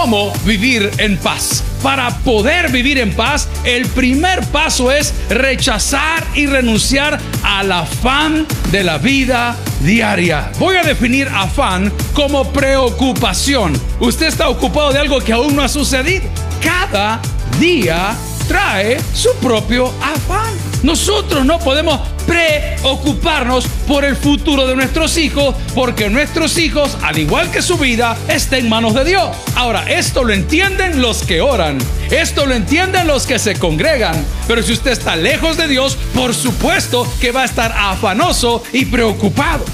cómo vivir en paz. Para poder vivir en paz, el primer paso es rechazar y renunciar al afán de la vida diaria. Voy a definir afán como preocupación. Usted está ocupado de algo que aún no ha sucedido. Cada día trae su propio afán. Nosotros no podemos preocuparnos por el futuro de nuestros hijos porque nuestros hijos, al igual que su vida, está en manos de Dios. Ahora, esto lo entienden los que oran, esto lo entienden los que se congregan, pero si usted está lejos de Dios, por supuesto que va a estar afanoso y preocupado.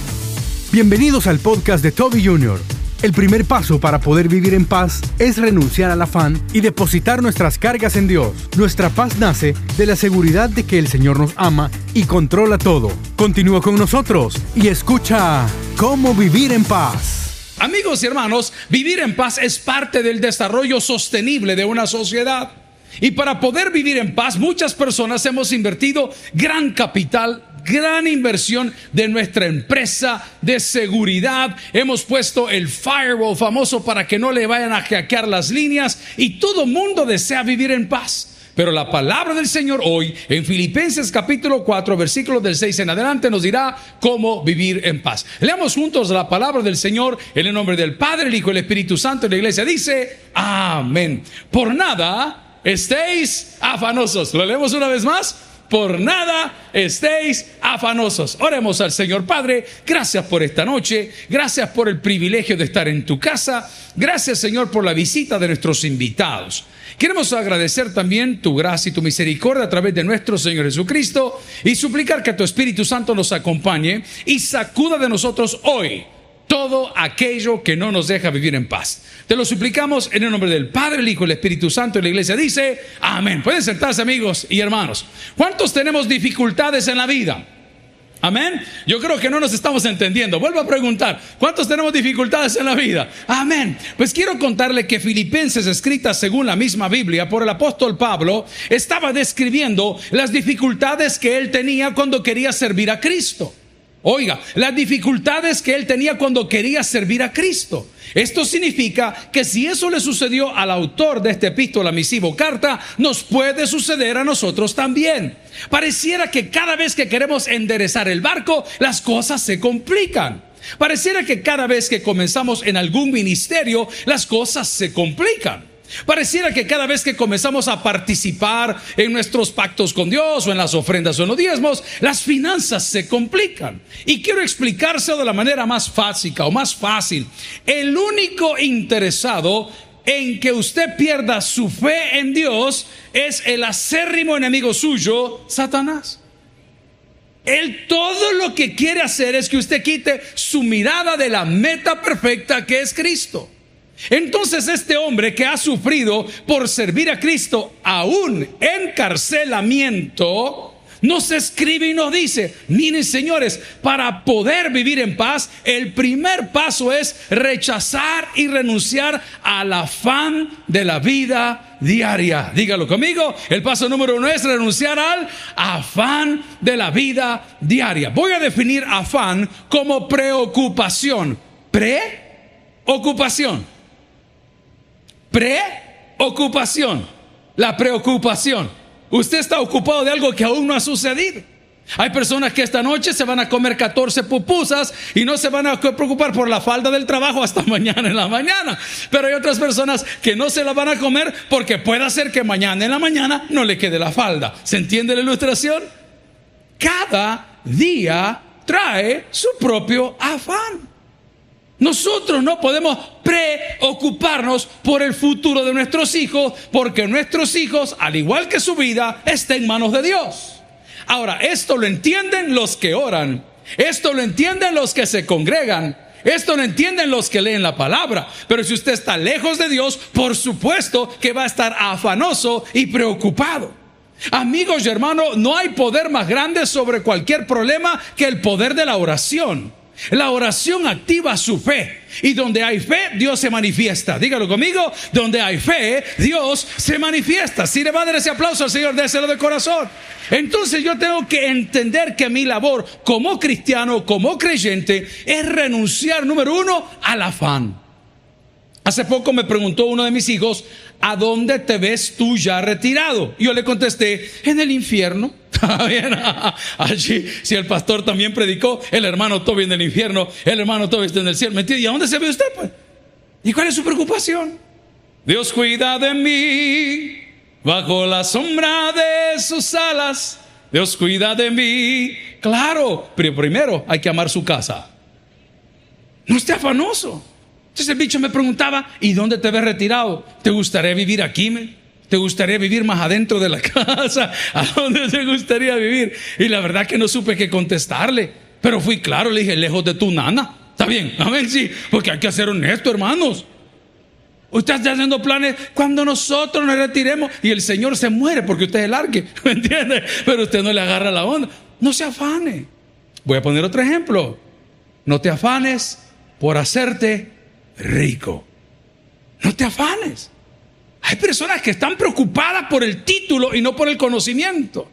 Bienvenidos al podcast de Toby Jr. El primer paso para poder vivir en paz es renunciar al afán y depositar nuestras cargas en Dios. Nuestra paz nace de la seguridad de que el Señor nos ama y controla todo. Continúa con nosotros y escucha cómo vivir en paz. Amigos y hermanos, vivir en paz es parte del desarrollo sostenible de una sociedad. Y para poder vivir en paz, muchas personas hemos invertido gran capital gran inversión de nuestra empresa de seguridad. Hemos puesto el firewall famoso para que no le vayan a hackear las líneas y todo mundo desea vivir en paz. Pero la palabra del Señor hoy, en Filipenses capítulo 4, versículos del 6 en adelante, nos dirá cómo vivir en paz. Leamos juntos la palabra del Señor en el nombre del Padre, el Hijo y el Espíritu Santo. En la iglesia dice, amén. Por nada estéis afanosos. ¿Lo leemos una vez más? Por nada estéis afanosos. Oremos al Señor Padre, gracias por esta noche, gracias por el privilegio de estar en tu casa, gracias Señor por la visita de nuestros invitados. Queremos agradecer también tu gracia y tu misericordia a través de nuestro Señor Jesucristo y suplicar que tu Espíritu Santo nos acompañe y sacuda de nosotros hoy todo aquello que no nos deja vivir en paz. Te lo suplicamos en el nombre del Padre, el Hijo el Espíritu Santo. Y la iglesia dice, amén. Pueden sentarse amigos y hermanos. ¿Cuántos tenemos dificultades en la vida? Amén. Yo creo que no nos estamos entendiendo. Vuelvo a preguntar, ¿cuántos tenemos dificultades en la vida? Amén. Pues quiero contarle que Filipenses, escrita según la misma Biblia por el apóstol Pablo, estaba describiendo las dificultades que él tenía cuando quería servir a Cristo. Oiga, las dificultades que él tenía cuando quería servir a Cristo. Esto significa que si eso le sucedió al autor de esta epístola, misivo carta, nos puede suceder a nosotros también. Pareciera que cada vez que queremos enderezar el barco, las cosas se complican. Pareciera que cada vez que comenzamos en algún ministerio, las cosas se complican. Pareciera que cada vez que comenzamos a participar en nuestros pactos con Dios o en las ofrendas o en los diezmos, las finanzas se complican. Y quiero explicarse de la manera más básica o más fácil. El único interesado en que usted pierda su fe en Dios es el acérrimo enemigo suyo, Satanás. Él todo lo que quiere hacer es que usted quite su mirada de la meta perfecta que es Cristo. Entonces este hombre que ha sufrido por servir a Cristo aún encarcelamiento, nos escribe y nos dice, miren señores, para poder vivir en paz, el primer paso es rechazar y renunciar al afán de la vida diaria. Dígalo conmigo, el paso número uno es renunciar al afán de la vida diaria. Voy a definir afán como preocupación. Preocupación preocupación. La preocupación. Usted está ocupado de algo que aún no ha sucedido. Hay personas que esta noche se van a comer 14 pupusas y no se van a preocupar por la falda del trabajo hasta mañana en la mañana. Pero hay otras personas que no se la van a comer porque puede ser que mañana en la mañana no le quede la falda. ¿Se entiende la ilustración? Cada día trae su propio afán. Nosotros no podemos preocuparnos por el futuro de nuestros hijos porque nuestros hijos, al igual que su vida, está en manos de Dios. Ahora, esto lo entienden los que oran, esto lo entienden los que se congregan, esto lo entienden los que leen la palabra. Pero si usted está lejos de Dios, por supuesto que va a estar afanoso y preocupado. Amigos y hermanos, no hay poder más grande sobre cualquier problema que el poder de la oración. La oración activa su fe. Y donde hay fe, Dios se manifiesta. Dígalo conmigo, donde hay fe, Dios se manifiesta. Si le va a dar ese aplauso al Señor, déselo de corazón. Entonces yo tengo que entender que mi labor como cristiano, como creyente, es renunciar, número uno, al afán. Hace poco me preguntó uno de mis hijos, ¿a dónde te ves tú ya retirado? Yo le contesté, en el infierno. Allí, si el pastor también predicó, el hermano Toby en el infierno, el hermano Toby está en el cielo. ¿Y a dónde se ve usted? Pues? ¿Y cuál es su preocupación? Dios cuida de mí bajo la sombra de sus alas. Dios cuida de mí. Claro, pero primero hay que amar su casa. No esté afanoso. Entonces el bicho me preguntaba, ¿y dónde te ves retirado? ¿Te gustaría vivir aquí? ¿Te gustaría vivir más adentro de la casa? ¿A dónde te gustaría vivir? Y la verdad que no supe qué contestarle. Pero fui claro, le dije, lejos de tu nana. Está bien, amén, sí, porque hay que ser honesto, hermanos. Usted está haciendo planes cuando nosotros nos retiremos y el Señor se muere porque usted es el arque, ¿me entiende? Pero usted no le agarra la onda. No se afane. Voy a poner otro ejemplo. No te afanes por hacerte rico. No te afanes. Hay personas que están preocupadas por el título y no por el conocimiento.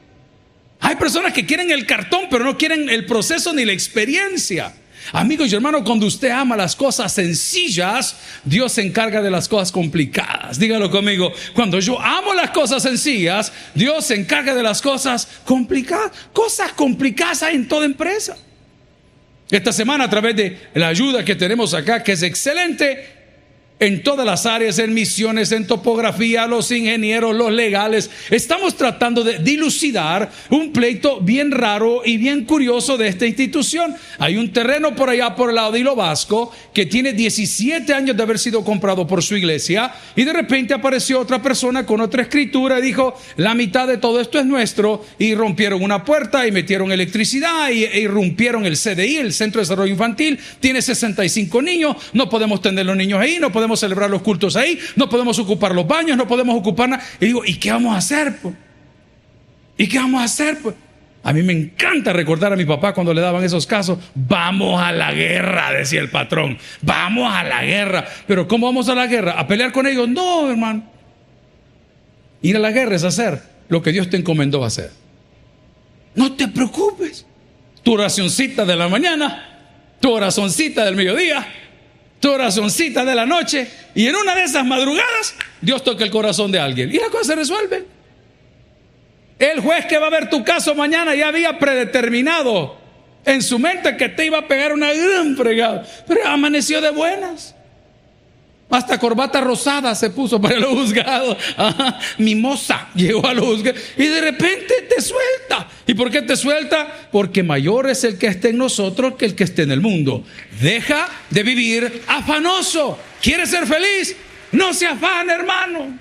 Hay personas que quieren el cartón, pero no quieren el proceso ni la experiencia. Amigos y hermanos, cuando usted ama las cosas sencillas, Dios se encarga de las cosas complicadas. Dígalo conmigo. Cuando yo amo las cosas sencillas, Dios se encarga de las cosas complicadas. Cosas complicadas hay en toda empresa. Esta semana a través de la ayuda que tenemos acá, que es excelente, en todas las áreas, en misiones, en topografía, los ingenieros, los legales. Estamos tratando de dilucidar un pleito bien raro y bien curioso de esta institución. Hay un terreno por allá por el lado de Hilo Vasco que tiene 17 años de haber sido comprado por su iglesia y de repente apareció otra persona con otra escritura y dijo, la mitad de todo esto es nuestro y rompieron una puerta y metieron electricidad y, e irrumpieron el CDI, el Centro de Desarrollo Infantil, tiene 65 niños, no podemos tener los niños ahí, no podemos celebrar los cultos ahí, no podemos ocupar los baños, no podemos ocupar nada. Y digo, ¿y qué vamos a hacer? Pues? ¿Y qué vamos a hacer? Pues? A mí me encanta recordar a mi papá cuando le daban esos casos. Vamos a la guerra, decía el patrón. Vamos a la guerra. Pero ¿cómo vamos a la guerra? ¿A pelear con ellos? No, hermano. Ir a la guerra es hacer lo que Dios te encomendó hacer. No te preocupes. Tu oracioncita de la mañana, tu oracioncita del mediodía, tu oracioncita de la noche y en una de esas madrugadas Dios toca el corazón de alguien y la cosa se resuelve. El juez que va a ver tu caso mañana ya había predeterminado en su mente que te iba a pegar una gran fregada, pero amaneció de buenas. Hasta corbata rosada se puso para el juzgado. mimosa llegó al juzgado. Y de repente te suelta. ¿Y por qué te suelta? Porque mayor es el que esté en nosotros que el que esté en el mundo. Deja de vivir afanoso. ¿Quieres ser feliz? No se afane, hermano.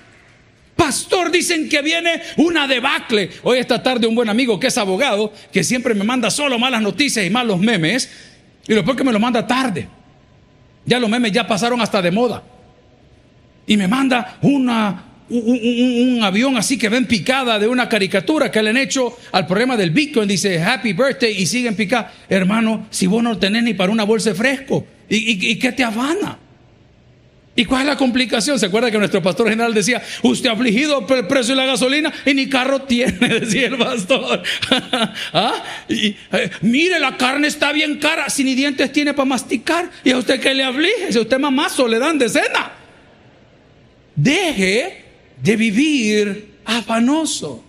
Pastor, dicen que viene una debacle. Hoy esta tarde un buen amigo que es abogado, que siempre me manda solo malas noticias y malos memes, y después que me lo manda tarde. Ya los memes ya pasaron hasta de moda y me manda una, un, avión así que ven picada de una caricatura que le han hecho al problema del Bitcoin. Dice Happy Birthday y siguen picada. Hermano, si vos no tenés ni para una bolsa de fresco, ¿y, y, qué te afana? ¿Y cuál es la complicación? ¿Se acuerda que nuestro pastor general decía, usted afligido por el precio de la gasolina y ni carro tiene, decía el pastor? ¿Ah? y, eh, mire, la carne está bien cara, si ni dientes tiene para masticar. ¿Y a usted qué le aflige? Si usted mamazo le dan de cena. Deje de vivir afanoso.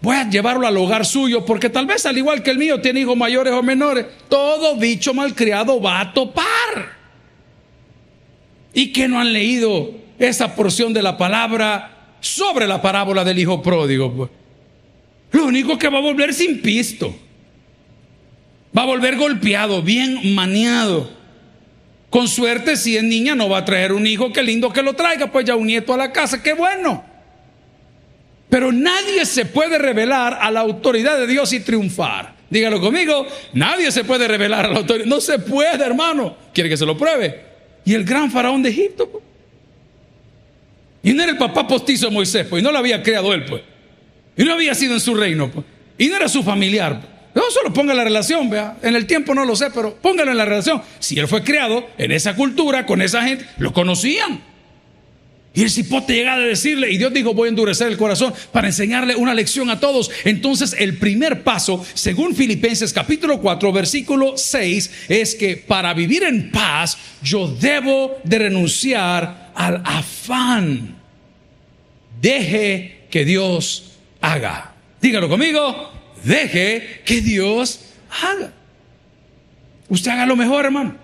Voy a llevarlo al hogar suyo porque tal vez al igual que el mío tiene hijos mayores o menores. Todo bicho malcriado va a topar. Y que no han leído esa porción de la palabra sobre la parábola del hijo pródigo. Lo único que va a volver sin pisto. Va a volver golpeado, bien maniado. Con suerte, si es niña, no va a traer un hijo, qué lindo que lo traiga, pues ya un nieto a la casa, qué bueno. Pero nadie se puede revelar a la autoridad de Dios y triunfar. Dígalo conmigo, nadie se puede revelar a la autoridad. No se puede, hermano. ¿Quiere que se lo pruebe? Y el gran faraón de Egipto. Pues. Y no era el papá postizo de Moisés, pues, y no lo había creado él, pues. Y no había sido en su reino, pues. Y no era su familiar. Pues. No solo ponga la relación, vea. En el tiempo no lo sé, pero póngalo en la relación. Si él fue creado en esa cultura, con esa gente, lo conocían. Y el cipote llega a decirle, y Dios dijo, voy a endurecer el corazón para enseñarle una lección a todos. Entonces el primer paso, según Filipenses capítulo 4, versículo 6, es que para vivir en paz yo debo de renunciar al afán. Deje que Dios haga. Dígalo conmigo, deje que Dios haga. Usted haga lo mejor, hermano.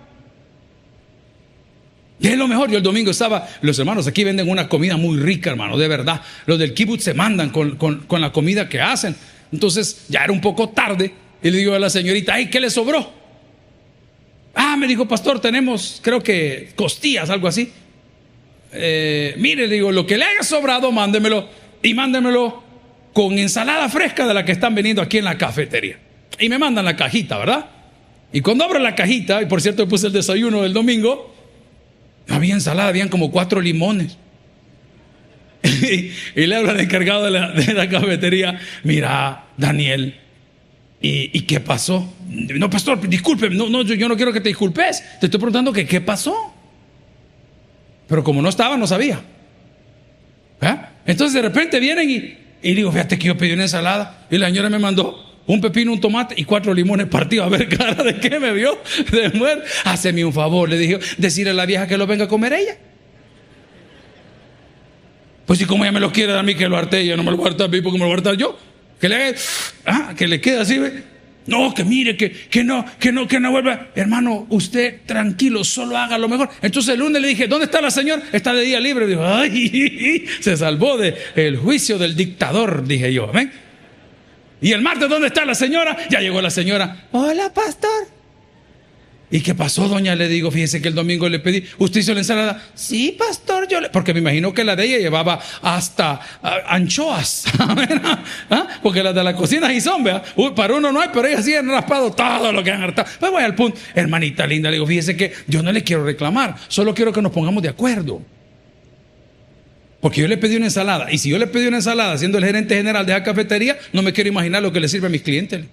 Y es lo mejor. Yo el domingo estaba, los hermanos aquí venden una comida muy rica, hermano, de verdad. Los del kibbutz se mandan con, la comida que hacen. Entonces ya era un poco tarde y le digo a la señorita, ay, ¿qué le sobró? Ah, me dijo, pastor, tenemos, creo que costillas, algo así. Eh, mire, le digo, lo que le haya sobrado, mándemelo y mándemelo con ensalada fresca de la que están vendiendo aquí en la cafetería. Y me mandan la cajita, ¿verdad? Y cuando abro la cajita, y por cierto puse el desayuno del domingo, no había ensalada, habían como cuatro limones. y, le habla al encargado de la, cafetería, mira, Daniel, ¿y, qué pasó? No, pastor, disculpe, no, no, yo, no quiero que te disculpes, te estoy preguntando que qué pasó. Pero como no estaba, no sabía. ¿Eh? Entonces de repente vienen y, y digo, fíjate que yo pedí una ensalada y la señora me mandó un pepino, un tomate y cuatro limones partidos. A ver, cara, ¿de qué me vio? De muerte. Haceme un favor, le dije, decirle a la vieja que lo venga a comer ella. Pues si como ella me lo quiere a mí que lo arte ella, no me lo voy a mí porque me lo voy a hartar yo. Que le ah, que le quede así, ¿ve? No, que mire, que, que no, que no, que no vuelva. Hermano, usted tranquilo, solo haga lo mejor. Entonces el lunes le dije, ¿dónde está la señora? Está de día libre. Dijo, ay, se salvó del juicio del dictador, dije yo. ¿ven? Y el martes, ¿dónde está la señora? Ya llegó la señora. Hola, pastor. ¿Y qué pasó, doña? Le digo, fíjese que el domingo le pedí, ¿usted hizo la ensalada? Sí, pastor, yo le... Porque me imagino que la de ella llevaba hasta ah, anchoas. ¿Ah? Porque las de la cocina y son, ¿vea? para uno no hay, pero ella sí han raspado todo lo que han hartado. Pues voy al punto. Hermanita linda, le digo, fíjese que yo no le quiero reclamar, solo quiero que nos pongamos de acuerdo. Porque yo le pedí una ensalada. Y si yo le pedí una ensalada siendo el gerente general de la cafetería, no me quiero imaginar lo que le sirve a mis clientes.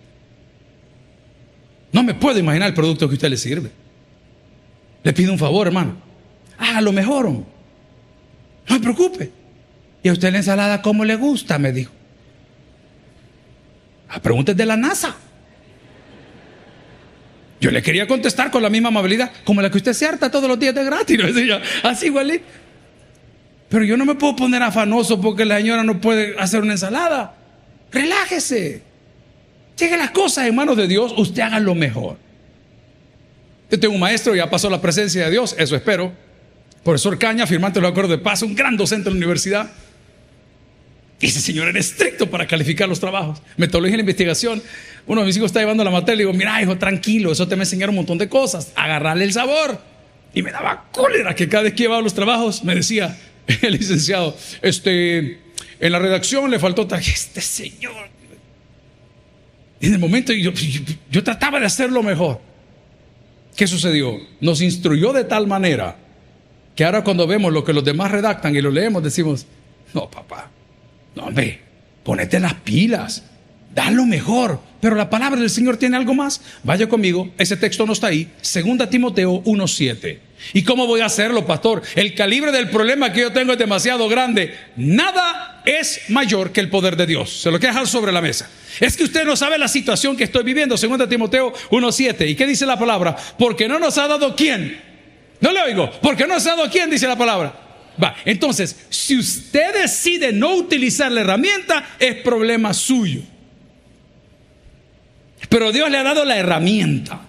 No me puedo imaginar el producto que usted le sirve. Le pido un favor, hermano. Hágalo mejor. No me preocupe. ¿Y a usted la ensalada cómo le gusta? Me dijo. A preguntas de la NASA. Yo le quería contestar con la misma amabilidad como la que usted se harta todos los días de gratis. Así igualito. Pero yo no me puedo poner afanoso porque la señora no puede hacer una ensalada. Relájese. Llegue las cosas en manos de Dios, usted haga lo mejor. Yo tengo un maestro, ya pasó la presencia de Dios, eso espero. Profesor Caña, firmante del acuerdo de paz, un gran docente en la universidad. Ese señor era estricto para calificar los trabajos. Metodología de investigación. Uno de mis hijos está llevando la materia y le digo, mira, hijo, tranquilo, eso te me enseñaron un montón de cosas. Agarrarle el sabor. Y me daba cólera que cada vez que llevaba los trabajos me decía, el licenciado, este, en la redacción le faltó este señor. En el momento yo, yo, trataba de hacerlo mejor. ¿Qué sucedió? Nos instruyó de tal manera que ahora cuando vemos lo que los demás redactan y lo leemos decimos, no papá, no hombre, ponete las pilas, da lo mejor. Pero la palabra del Señor tiene algo más. Vaya conmigo, ese texto no está ahí. Segunda Timoteo 1.7. ¿Y cómo voy a hacerlo, pastor? El calibre del problema que yo tengo es demasiado grande. Nada es mayor que el poder de Dios. Se lo quiero sobre la mesa. Es que usted no sabe la situación que estoy viviendo. Segunda Timoteo 1.7. ¿Y qué dice la palabra? Porque no nos ha dado quién. No le oigo. Porque no nos ha dado quién, dice la palabra. Va, entonces, si usted decide no utilizar la herramienta, es problema suyo. Pero Dios le ha dado la herramienta.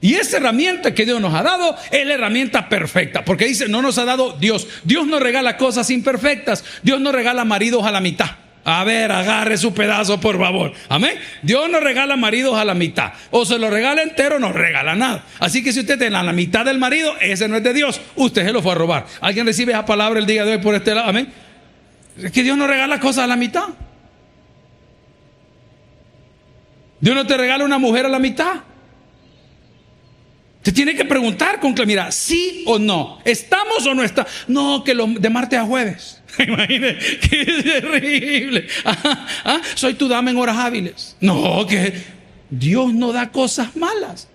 Y esa herramienta que Dios nos ha dado es la herramienta perfecta. Porque dice, no nos ha dado Dios. Dios no regala cosas imperfectas. Dios no regala maridos a la mitad. A ver, agarre su pedazo, por favor. Amén. Dios no regala maridos a la mitad. O se lo regala entero, no regala nada. Así que si usted tiene la mitad del marido, ese no es de Dios. Usted se lo fue a robar. ¿Alguien recibe esa palabra el día de hoy por este lado? Amén. Es que Dios no regala cosas a la mitad. Dios no te regala una mujer a la mitad. Te tiene que preguntar con claridad, sí o no. ¿Estamos o no estamos? No, que lo, de martes a jueves. Imagínate, que terrible. Ah, soy tu dama en horas hábiles. No, que Dios no da cosas malas.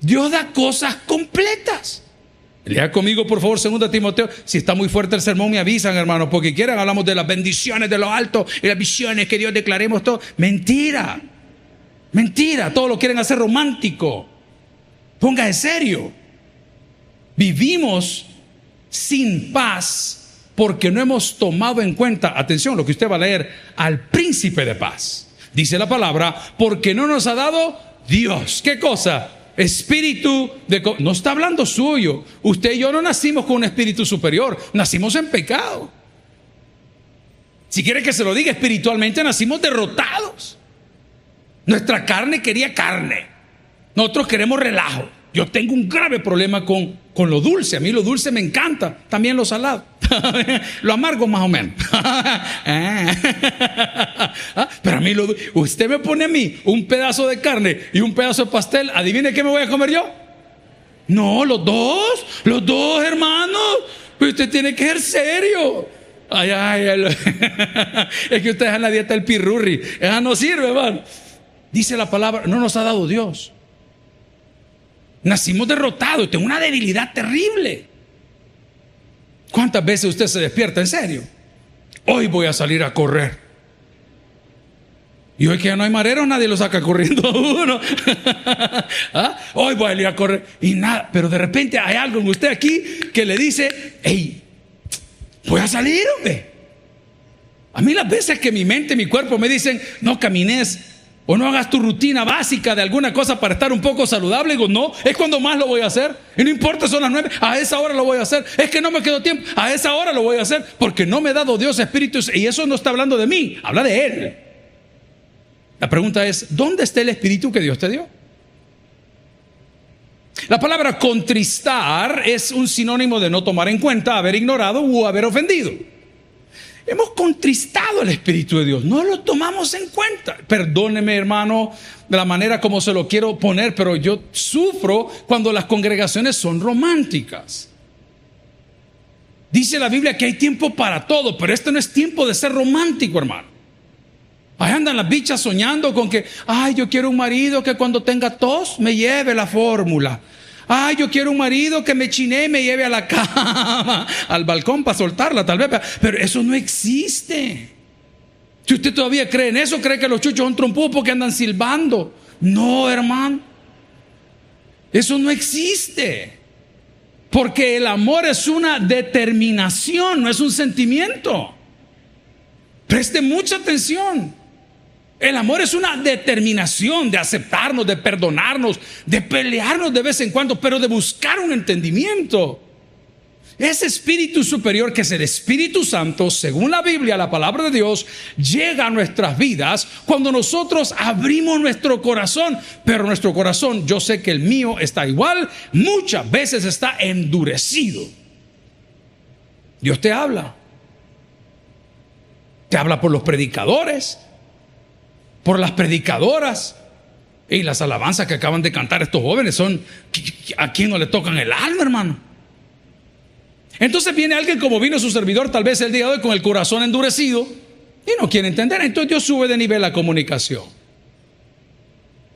Dios da cosas completas. Lea conmigo, por favor, 2 Timoteo. Si está muy fuerte el sermón, me avisan, hermano, porque quieran hablamos de las bendiciones de lo alto y las visiones que Dios declaremos todo. Mentira. Mentira. Todo lo quieren hacer romántico. Ponga en serio. Vivimos sin paz porque no hemos tomado en cuenta, atención, lo que usted va a leer, al príncipe de paz. Dice la palabra, porque no nos ha dado Dios. ¿Qué cosa? Espíritu de... No está hablando suyo. Usted y yo no nacimos con un espíritu superior, nacimos en pecado. Si quiere que se lo diga espiritualmente, nacimos derrotados. Nuestra carne quería carne. Nosotros queremos relajo. Yo tengo un grave problema con, con lo dulce. A mí lo dulce me encanta. También lo salado. lo amargo más o menos. Ah, pero a mí lo, usted me pone a mí un pedazo de carne y un pedazo de pastel. Adivine qué me voy a comer yo. No, los dos. Los dos, hermanos. Pero usted tiene que ser serio. Ay, ay, es que usted es en la dieta del pirurri. Esa no sirve, hermano. Dice la palabra, no nos ha dado Dios. Nacimos derrotados, tengo una debilidad terrible. ¿Cuántas veces usted se despierta en serio? Hoy voy a salir a correr. Y hoy que ya no hay mareros, nadie lo saca corriendo a uno. ¿Ah? Hoy voy a salir a correr. Y nada, pero de repente hay algo en usted aquí que le dice, hey, voy a salir, hombre. A mí las veces que mi mente, mi cuerpo me dicen, no camines o no hagas tu rutina básica de alguna cosa para estar un poco saludable. Digo, no, es cuando más lo voy a hacer. Y no importa, son las nueve, a esa hora lo voy a hacer. Es que no me quedo tiempo, a esa hora lo voy a hacer. Porque no me ha dado Dios espíritu. Y eso no está hablando de mí, habla de Él. La pregunta es, ¿dónde está el espíritu que Dios te dio? La palabra contristar es un sinónimo de no tomar en cuenta, haber ignorado o haber ofendido. Hemos contristado el Espíritu de Dios, no lo tomamos en cuenta. Perdóneme, hermano, de la manera como se lo quiero poner, pero yo sufro cuando las congregaciones son románticas. Dice la Biblia que hay tiempo para todo, pero este no es tiempo de ser romántico, hermano. Ahí andan las bichas soñando con que, ay, yo quiero un marido que cuando tenga tos me lleve la fórmula. Ay, yo quiero un marido que me chine y me lleve a la cama, al balcón para soltarla, tal vez. Pero eso no existe. Si usted todavía cree en eso, cree que los chuchos son trompudos porque andan silbando. No, hermano. Eso no existe. Porque el amor es una determinación, no es un sentimiento. Preste mucha atención. El amor es una determinación de aceptarnos, de perdonarnos, de pelearnos de vez en cuando, pero de buscar un entendimiento. Ese espíritu superior que es el Espíritu Santo, según la Biblia, la palabra de Dios, llega a nuestras vidas cuando nosotros abrimos nuestro corazón. Pero nuestro corazón, yo sé que el mío está igual, muchas veces está endurecido. Dios te habla. Te habla por los predicadores, por las predicadoras. Y las alabanzas que acaban de cantar estos jóvenes son a quien no le tocan el alma, hermano. Entonces viene alguien como vino su servidor, tal vez el día de hoy, con el corazón endurecido y no quiere entender. Entonces Dios sube de nivel la comunicación.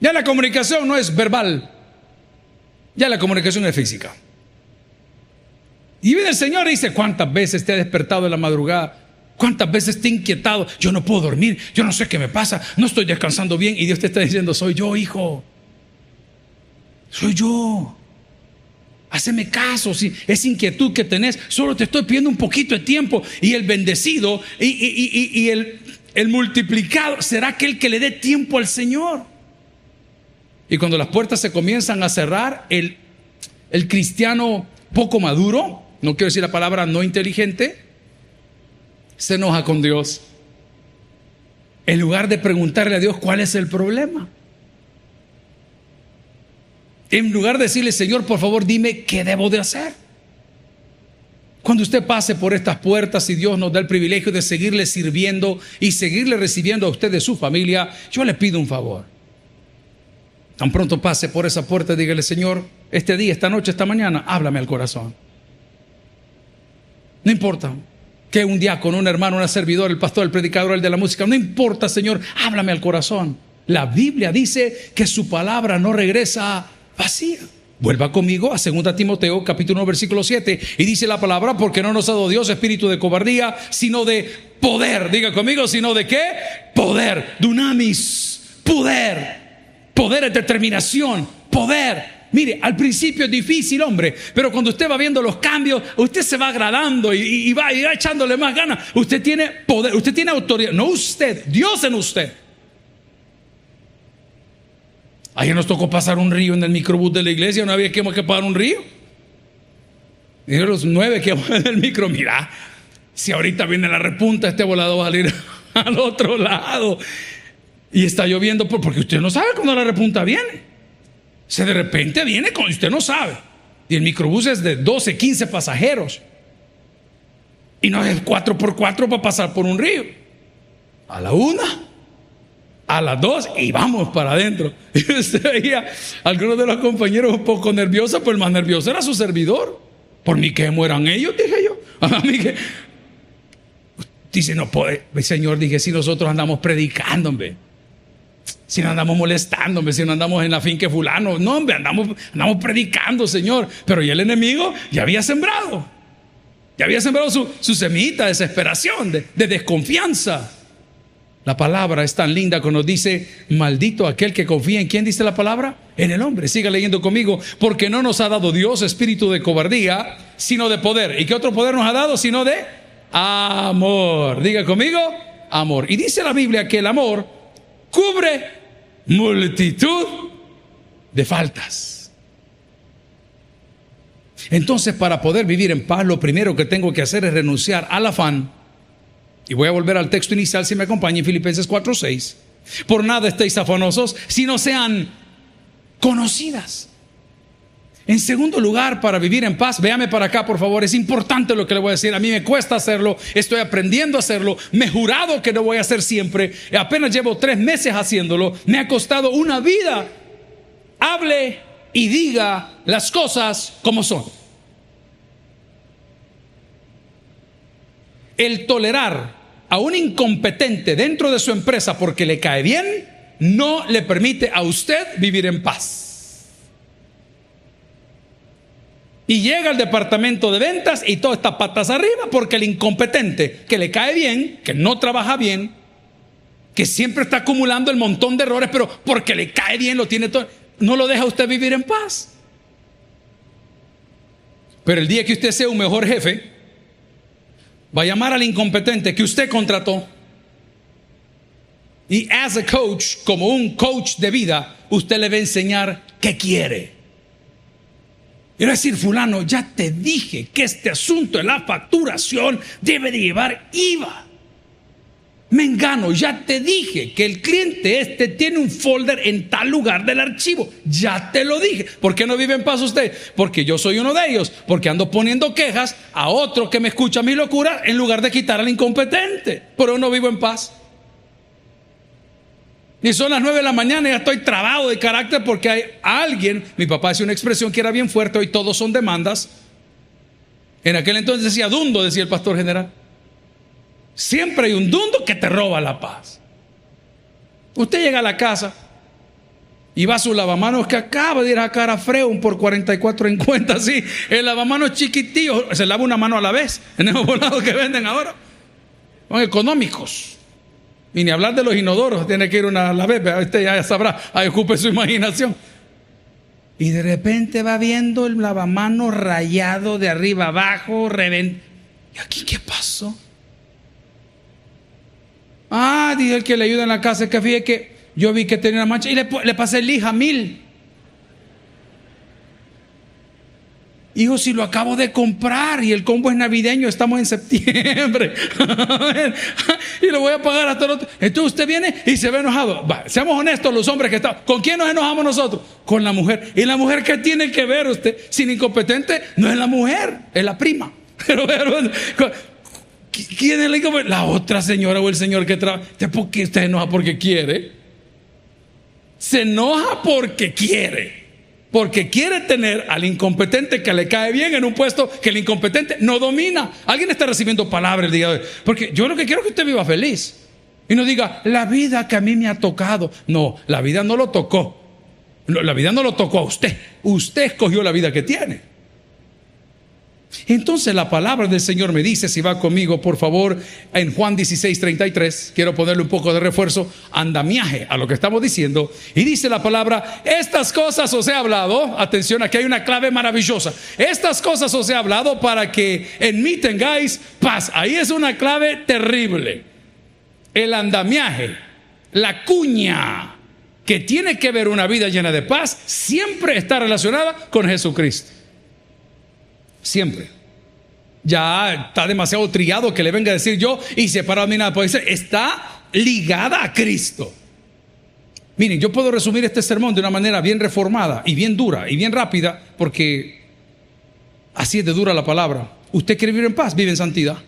Ya la comunicación no es verbal, ya la comunicación es física. Y viene el Señor y dice: ¿Cuántas veces te ha despertado en la madrugada? ¿Cuántas veces te inquietado? Yo no puedo dormir, yo no sé qué me pasa, no estoy descansando bien y Dios te está diciendo, soy yo, hijo. Soy yo. Haceme caso, si es inquietud que tenés, solo te estoy pidiendo un poquito de tiempo y el bendecido y, el, multiplicado será aquel que le dé tiempo al Señor. Y cuando las puertas se comienzan a cerrar, el cristiano poco maduro, no quiero decir la palabra no inteligente, se enoja con Dios. En lugar de preguntarle a Dios cuál es el problema. En lugar de decirle, Señor, por favor, dime qué debo de hacer. Cuando usted pase por estas puertas y Dios nos da el privilegio de seguirle sirviendo y seguirle recibiendo a usted de su familia, yo le pido un favor. Tan pronto pase por esa puerta, dígale, Señor, este día, esta noche, esta mañana, háblame al corazón. No importa, que un día con un hermano, una servidor, el pastor, el predicador, el de la música. No importa, Señor, háblame al corazón. La Biblia dice que su palabra no regresa vacía. Vuelva conmigo a 2 Timoteo capítulo 1 versículo 7 y dice la palabra, porque no nos ha dado Dios espíritu de cobardía, sino de poder. Diga conmigo, sino de qué? Poder, dunamis, poder. Poder es determinación, poder. Mire, al principio es difícil, hombre, pero cuando usted va viendo los cambios, usted se va agradando y, va, y va echándole más ganas. Usted tiene poder, usted tiene autoridad, no usted, Dios en usted. Ayer nos tocó pasar un río en el microbús de la iglesia, no había que, que pagar un río. Y los nueve que van en el micro, mira, si ahorita viene la repunta, este volado va a salir al otro lado. Y está lloviendo porque usted no sabe cuándo la repunta viene. Se de repente viene cuando usted no sabe. Y el microbús es de 12, 15 pasajeros. Y no es 4x4 para pasar por un río. A la una, a las dos y vamos para adentro. Y usted veía algunos de los compañeros un poco nerviosos, pues el más nervioso era su servidor. Por mí que mueran ellos, dije yo. Dice, no puede. Señor, dije, si nosotros andamos predicando, hombre. Si no andamos molestándome, si no andamos en la finca fulano. No, hombre, andamos, andamos predicando, Señor. Pero ya el enemigo ya había sembrado. Ya había sembrado su, su semita de desesperación, de, de desconfianza. La palabra es tan linda cuando dice, maldito aquel que confía en quién dice la palabra, en el hombre. Siga leyendo conmigo, porque no nos ha dado Dios espíritu de cobardía, sino de poder. ¿Y qué otro poder nos ha dado? Sino de amor. Diga conmigo, amor. Y dice la Biblia que el amor cubre multitud de faltas. Entonces, para poder vivir en paz, lo primero que tengo que hacer es renunciar al afán y voy a volver al texto inicial si me acompaña en Filipenses 4:6. Por nada estéis afanosos, si no sean conocidas. En segundo lugar, para vivir en paz, véame para acá, por favor, es importante lo que le voy a decir. A mí me cuesta hacerlo, estoy aprendiendo a hacerlo, me he jurado que no voy a hacer siempre, apenas llevo tres meses haciéndolo, me ha costado una vida. Hable y diga las cosas como son. El tolerar a un incompetente dentro de su empresa porque le cae bien, no le permite a usted vivir en paz. Y llega al departamento de ventas y todo está patas arriba porque el incompetente que le cae bien, que no trabaja bien, que siempre está acumulando el montón de errores, pero porque le cae bien, lo tiene todo, no lo deja usted vivir en paz. Pero el día que usted sea un mejor jefe, va a llamar al incompetente que usted contrató. Y as a coach, como un coach de vida, usted le va a enseñar qué quiere. Y decir, fulano, ya te dije que este asunto de la facturación debe de llevar IVA. Me engano, ya te dije que el cliente este tiene un folder en tal lugar del archivo. Ya te lo dije. ¿Por qué no vive en paz usted? Porque yo soy uno de ellos. Porque ando poniendo quejas a otro que me escucha mi locura en lugar de quitar al incompetente. Pero no vivo en paz. Y son las nueve de la mañana y ya estoy trabado de carácter porque hay alguien, mi papá hace una expresión que era bien fuerte, hoy todos son demandas. En aquel entonces decía Dundo, decía el pastor general. Siempre hay un dundo que te roba la paz. Usted llega a la casa y va a su lavamanos que acaba de ir a cara Freun por 44 en cuenta, así. El lavamanos chiquitillo, se lava una mano a la vez en esos volados que venden ahora. Son económicos. Y ni hablar de los inodoros, tiene que ir una a la vez, usted ya sabrá, ahí ocupe su imaginación. Y de repente va viendo el lavamanos rayado de arriba abajo, reventado. ¿Y aquí qué pasó? Ah, dije el que le ayuda en la casa, que fíjate que yo vi que tenía una mancha y le, le pasé lija mil. Hijo, si lo acabo de comprar y el combo es navideño, estamos en septiembre. y lo voy a pagar hasta el otro. Entonces usted viene y se ve enojado. seamos honestos, los hombres que están. ¿Con quién nos enojamos nosotros? Con la mujer. ¿Y la mujer qué tiene que ver usted? Sin incompetente, no es la mujer, es la prima. Pero, ¿Quién es la La otra señora o el señor que trabaja. ¿Por qué usted enoja porque quiere? Se enoja porque quiere. Porque quiere tener al incompetente que le cae bien en un puesto que el incompetente no domina. Alguien está recibiendo palabras el día de hoy. Porque yo lo que quiero es que usted viva feliz. Y no diga, la vida que a mí me ha tocado. No, la vida no lo tocó. La vida no lo tocó a usted. Usted escogió la vida que tiene. Entonces la palabra del Señor me dice, si va conmigo, por favor, en Juan 16, 33, quiero ponerle un poco de refuerzo, andamiaje a lo que estamos diciendo, y dice la palabra, estas cosas os he hablado, atención, aquí hay una clave maravillosa, estas cosas os he hablado para que en mí tengáis paz. Ahí es una clave terrible. El andamiaje, la cuña que tiene que ver una vida llena de paz, siempre está relacionada con Jesucristo. Siempre. Ya está demasiado triado que le venga a decir yo y separado a mí nada. Puede ser, está ligada a Cristo. Miren, yo puedo resumir este sermón de una manera bien reformada y bien dura y bien rápida, porque así es de dura la palabra. Usted quiere vivir en paz, vive en santidad.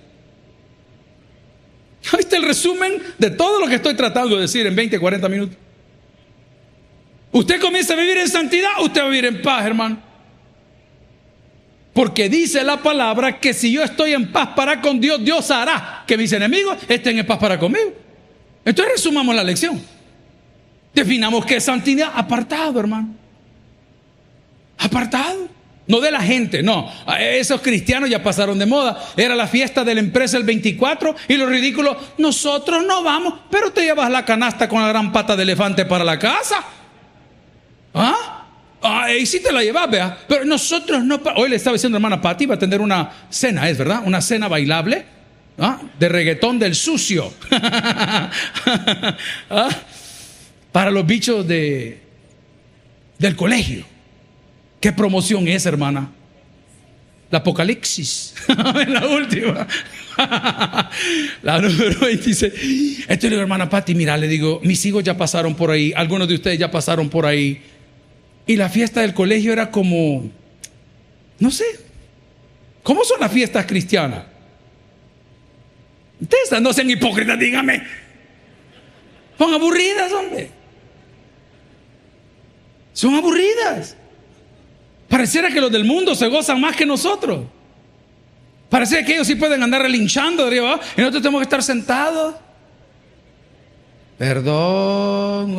Ahí está el resumen de todo lo que estoy tratando de decir en 20, 40 minutos. Usted comienza a vivir en santidad, usted va a vivir en paz, hermano. Porque dice la palabra que si yo estoy en paz para con Dios, Dios hará que mis enemigos estén en paz para conmigo. Entonces resumamos la lección. Definamos qué es santidad. Apartado, hermano. Apartado. No de la gente, no. Esos cristianos ya pasaron de moda. Era la fiesta de la empresa el 24 y lo ridículo, nosotros no vamos, pero te llevas la canasta con la gran pata de elefante para la casa. ¿Ah? Ah, y sí te la llevas, vea. Pero nosotros no. Hoy le estaba diciendo hermana Patti, va a tener una cena, ¿es verdad? Una cena bailable. ¿ah? De reggaetón del sucio. ¿Ah? Para los bichos de, del colegio. ¿Qué promoción es, hermana? La Apocalipsis. la última. la número 26. Esto le digo, hermana Patti, mira, le digo, mis hijos ya pasaron por ahí, algunos de ustedes ya pasaron por ahí. Y la fiesta del colegio era como, no sé, ¿cómo son las fiestas cristianas? Ustedes no sean hipócritas, dígame. Son aburridas, hombre. Son aburridas. Pareciera que los del mundo se gozan más que nosotros. Pareciera que ellos sí pueden andar relinchando de y nosotros tenemos que estar sentados. Perdón.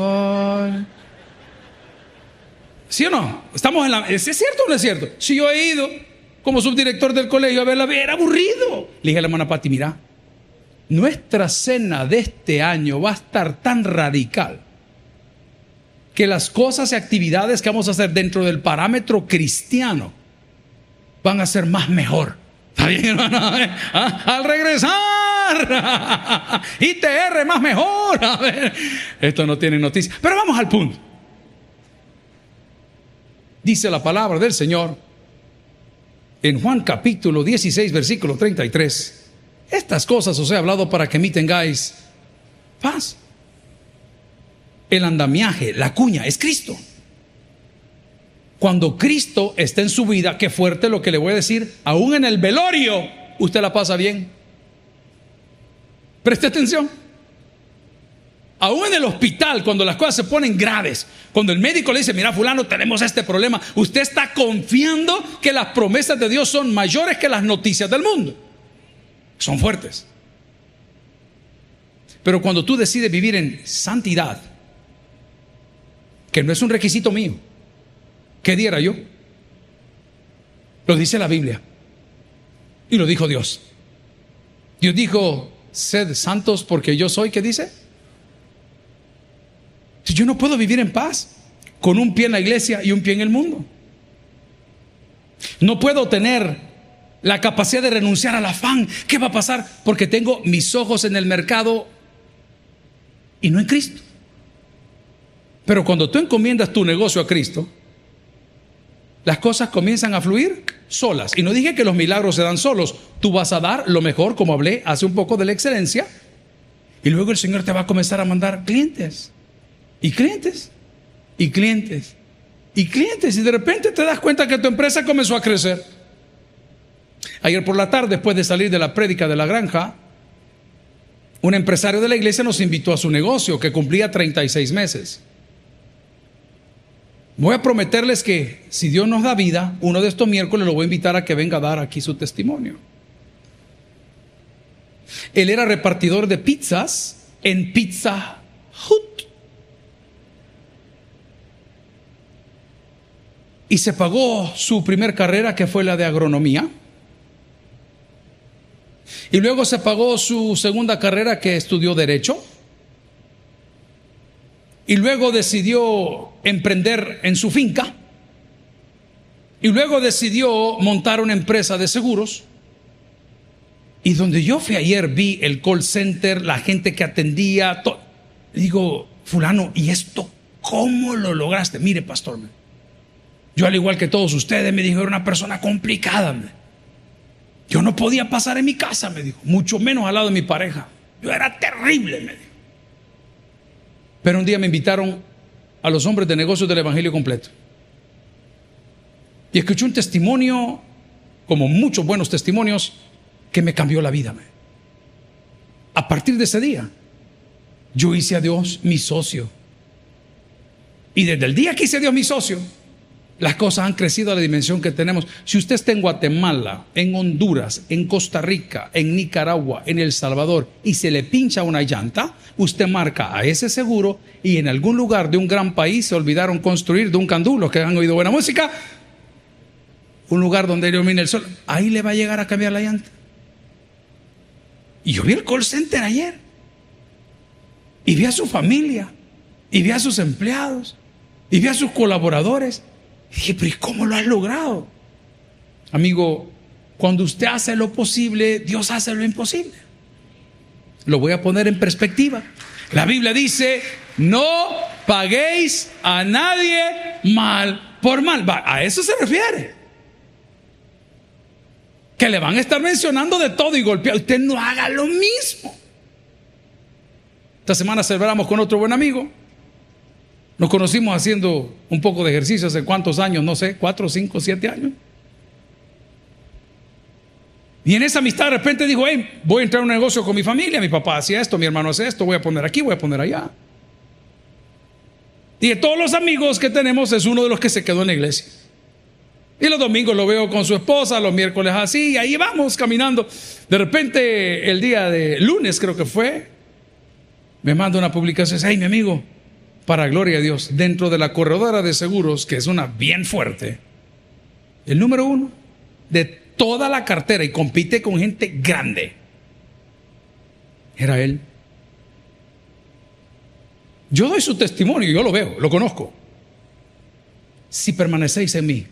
¿Sí o no? Estamos en la. ¿Es cierto o no es cierto? Si yo he ido como subdirector del colegio a verla, era aburrido. Le dije a la hermana Pati, mira, nuestra cena de este año va a estar tan radical que las cosas y actividades que vamos a hacer dentro del parámetro cristiano van a ser más mejor. ¿Está bien, hermano? ¿Ah? Al regresar, ITR más mejor. Ver, esto no tiene noticia. Pero vamos al punto dice la palabra del Señor en Juan capítulo 16, versículo 33. Estas cosas os he hablado para que mí tengáis paz. El andamiaje, la cuña, es Cristo. Cuando Cristo está en su vida, qué fuerte lo que le voy a decir, aún en el velorio, usted la pasa bien. Preste atención. Aún en el hospital, cuando las cosas se ponen graves, cuando el médico le dice, mira fulano, tenemos este problema, usted está confiando que las promesas de Dios son mayores que las noticias del mundo. Son fuertes. Pero cuando tú decides vivir en santidad, que no es un requisito mío, ¿qué diera yo? Lo dice la Biblia. Y lo dijo Dios. Dios dijo, sed santos porque yo soy, ¿qué dice? Yo no puedo vivir en paz con un pie en la iglesia y un pie en el mundo. No puedo tener la capacidad de renunciar al afán. ¿Qué va a pasar? Porque tengo mis ojos en el mercado y no en Cristo. Pero cuando tú encomiendas tu negocio a Cristo, las cosas comienzan a fluir solas. Y no dije que los milagros se dan solos. Tú vas a dar lo mejor, como hablé hace un poco de la excelencia, y luego el Señor te va a comenzar a mandar clientes. Y clientes, y clientes, y clientes. Y de repente te das cuenta que tu empresa comenzó a crecer. Ayer por la tarde, después de salir de la prédica de la granja, un empresario de la iglesia nos invitó a su negocio que cumplía 36 meses. Voy a prometerles que si Dios nos da vida, uno de estos miércoles lo voy a invitar a que venga a dar aquí su testimonio. Él era repartidor de pizzas en Pizza. Y se pagó su primer carrera, que fue la de agronomía. Y luego se pagó su segunda carrera, que estudió derecho. Y luego decidió emprender en su finca. Y luego decidió montar una empresa de seguros. Y donde yo fui ayer vi el call center, la gente que atendía. Digo, fulano, ¿y esto cómo lo lograste? Mire, pastor, yo al igual que todos ustedes me dijo, era una persona complicada. Yo no podía pasar en mi casa, me dijo, mucho menos al lado de mi pareja. Yo era terrible, me dijo. Pero un día me invitaron a los hombres de negocios del Evangelio completo. Y escuché un testimonio, como muchos buenos testimonios, que me cambió la vida. A partir de ese día, yo hice a Dios mi socio. Y desde el día que hice a Dios mi socio, las cosas han crecido a la dimensión que tenemos. Si usted está en Guatemala, en Honduras, en Costa Rica, en Nicaragua, en El Salvador y se le pincha una llanta, usted marca a ese seguro y en algún lugar de un gran país se olvidaron construir de un candú, los que han oído buena música, un lugar donde ilumina el sol, ahí le va a llegar a cambiar la llanta. Y yo vi el call center ayer y vi a su familia y vi a sus empleados y vi a sus colaboradores y dije, pero ¿y cómo lo has logrado? Amigo, cuando usted hace lo posible, Dios hace lo imposible. Lo voy a poner en perspectiva. La Biblia dice, no paguéis a nadie mal por mal. a eso se refiere. Que le van a estar mencionando de todo y golpear. Usted no haga lo mismo. Esta semana celebramos con otro buen amigo nos conocimos haciendo un poco de ejercicio hace cuántos años, no sé, cuatro, cinco, siete años. Y en esa amistad de repente dijo, hey, voy a entrar a un negocio con mi familia, mi papá hacía esto, mi hermano hace esto, voy a poner aquí, voy a poner allá. Y de todos los amigos que tenemos es uno de los que se quedó en la iglesia. Y los domingos lo veo con su esposa, los miércoles así, y ahí vamos caminando. De repente, el día de lunes creo que fue, me manda una publicación, hey, mi amigo, para gloria a Dios, dentro de la corredora de seguros, que es una bien fuerte, el número uno de toda la cartera y compite con gente grande, era él. Yo doy su testimonio, yo lo veo, lo conozco. Si permanecéis en mí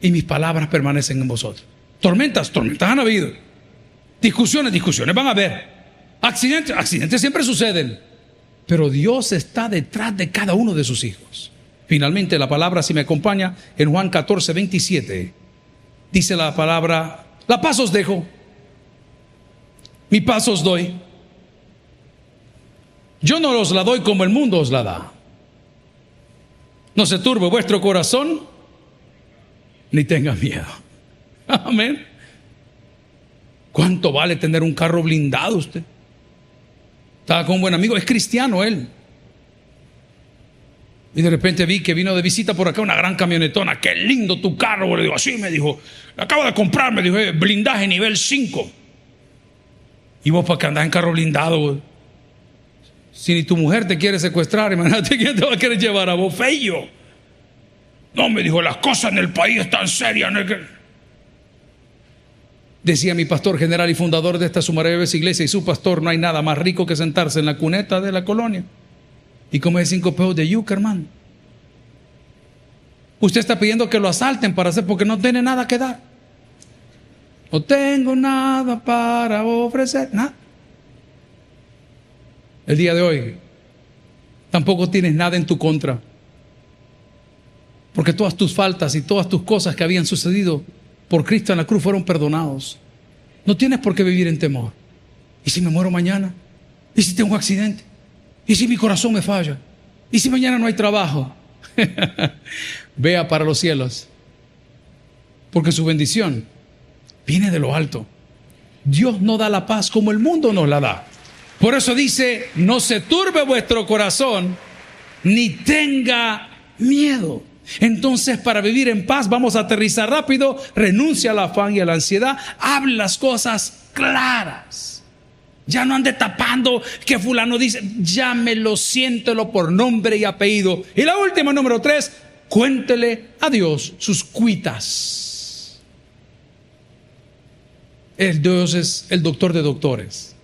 y mis palabras permanecen en vosotros. Tormentas, tormentas han habido. Discusiones, discusiones van a haber. Accidentes, accidentes siempre suceden pero Dios está detrás de cada uno de sus hijos. Finalmente, la palabra, si me acompaña, en Juan 14, 27, dice la palabra, la paz os dejo, mi paz os doy. Yo no os la doy como el mundo os la da. No se turbe vuestro corazón, ni tenga miedo. Amén. ¿Cuánto vale tener un carro blindado usted? Estaba con un buen amigo, es cristiano él. Y de repente vi que vino de visita por acá una gran camionetona. Qué lindo tu carro. Le digo, así me dijo. Acabo de comprar, me dijo, eh, blindaje nivel 5. Y vos para que andás en carro blindado. Si ni tu mujer te quiere secuestrar, imagínate quién te va a querer llevar a vos, feo. No, me dijo, las cosas en el país están serias. Decía mi pastor general y fundador de esta Sumareves iglesia y su pastor, no hay nada más rico que sentarse en la cuneta de la colonia y comer cinco pesos de yuca, hermano. Usted está pidiendo que lo asalten para hacer porque no tiene nada que dar. No tengo nada para ofrecer, nada. El día de hoy tampoco tienes nada en tu contra. Porque todas tus faltas y todas tus cosas que habían sucedido por Cristo en la cruz fueron perdonados. No tienes por qué vivir en temor. ¿Y si me muero mañana? ¿Y si tengo un accidente? ¿Y si mi corazón me falla? ¿Y si mañana no hay trabajo? Vea para los cielos. Porque su bendición viene de lo alto. Dios no da la paz como el mundo nos la da. Por eso dice, no se turbe vuestro corazón, ni tenga miedo. Entonces, para vivir en paz, vamos a aterrizar rápido, renuncia al afán y a la ansiedad, hable las cosas claras. Ya no ande tapando que fulano dice, llámelo, siéntelo por nombre y apellido. Y la última, número tres, Cuéntele a Dios sus cuitas. El Dios es el doctor de doctores.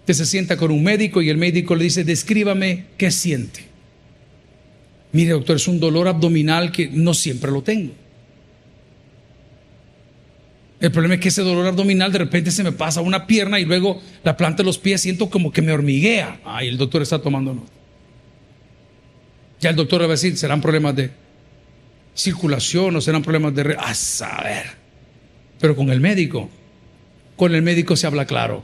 Usted se sienta con un médico y el médico le dice, descríbame qué siente. Mire, doctor, es un dolor abdominal que no siempre lo tengo. El problema es que ese dolor abdominal de repente se me pasa una pierna y luego la planta de los pies siento como que me hormiguea. Ay, el doctor está tomando nota. Ya el doctor le va a decir, serán problemas de circulación o serán problemas de... A saber. Pero con el médico, con el médico se habla claro.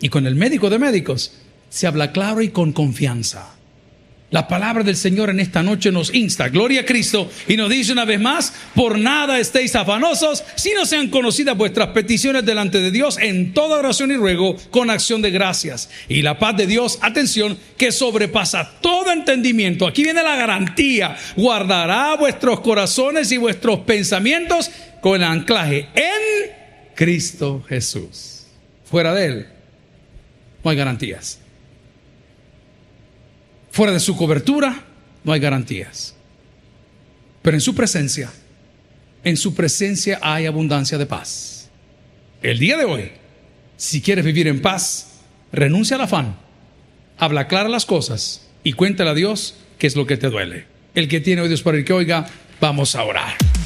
Y con el médico de médicos se habla claro y con confianza. La palabra del Señor en esta noche nos insta, gloria a Cristo, y nos dice una vez más, por nada estéis afanosos, si no sean conocidas vuestras peticiones delante de Dios en toda oración y ruego con acción de gracias. Y la paz de Dios, atención, que sobrepasa todo entendimiento. Aquí viene la garantía, guardará vuestros corazones y vuestros pensamientos con el anclaje en Cristo Jesús. Fuera de Él, no hay garantías. Fuera de su cobertura no hay garantías. Pero en su presencia, en su presencia hay abundancia de paz. El día de hoy, si quieres vivir en paz, renuncia al afán, habla claras las cosas y cuéntale a Dios qué es lo que te duele. El que tiene oídos para el que oiga, vamos a orar.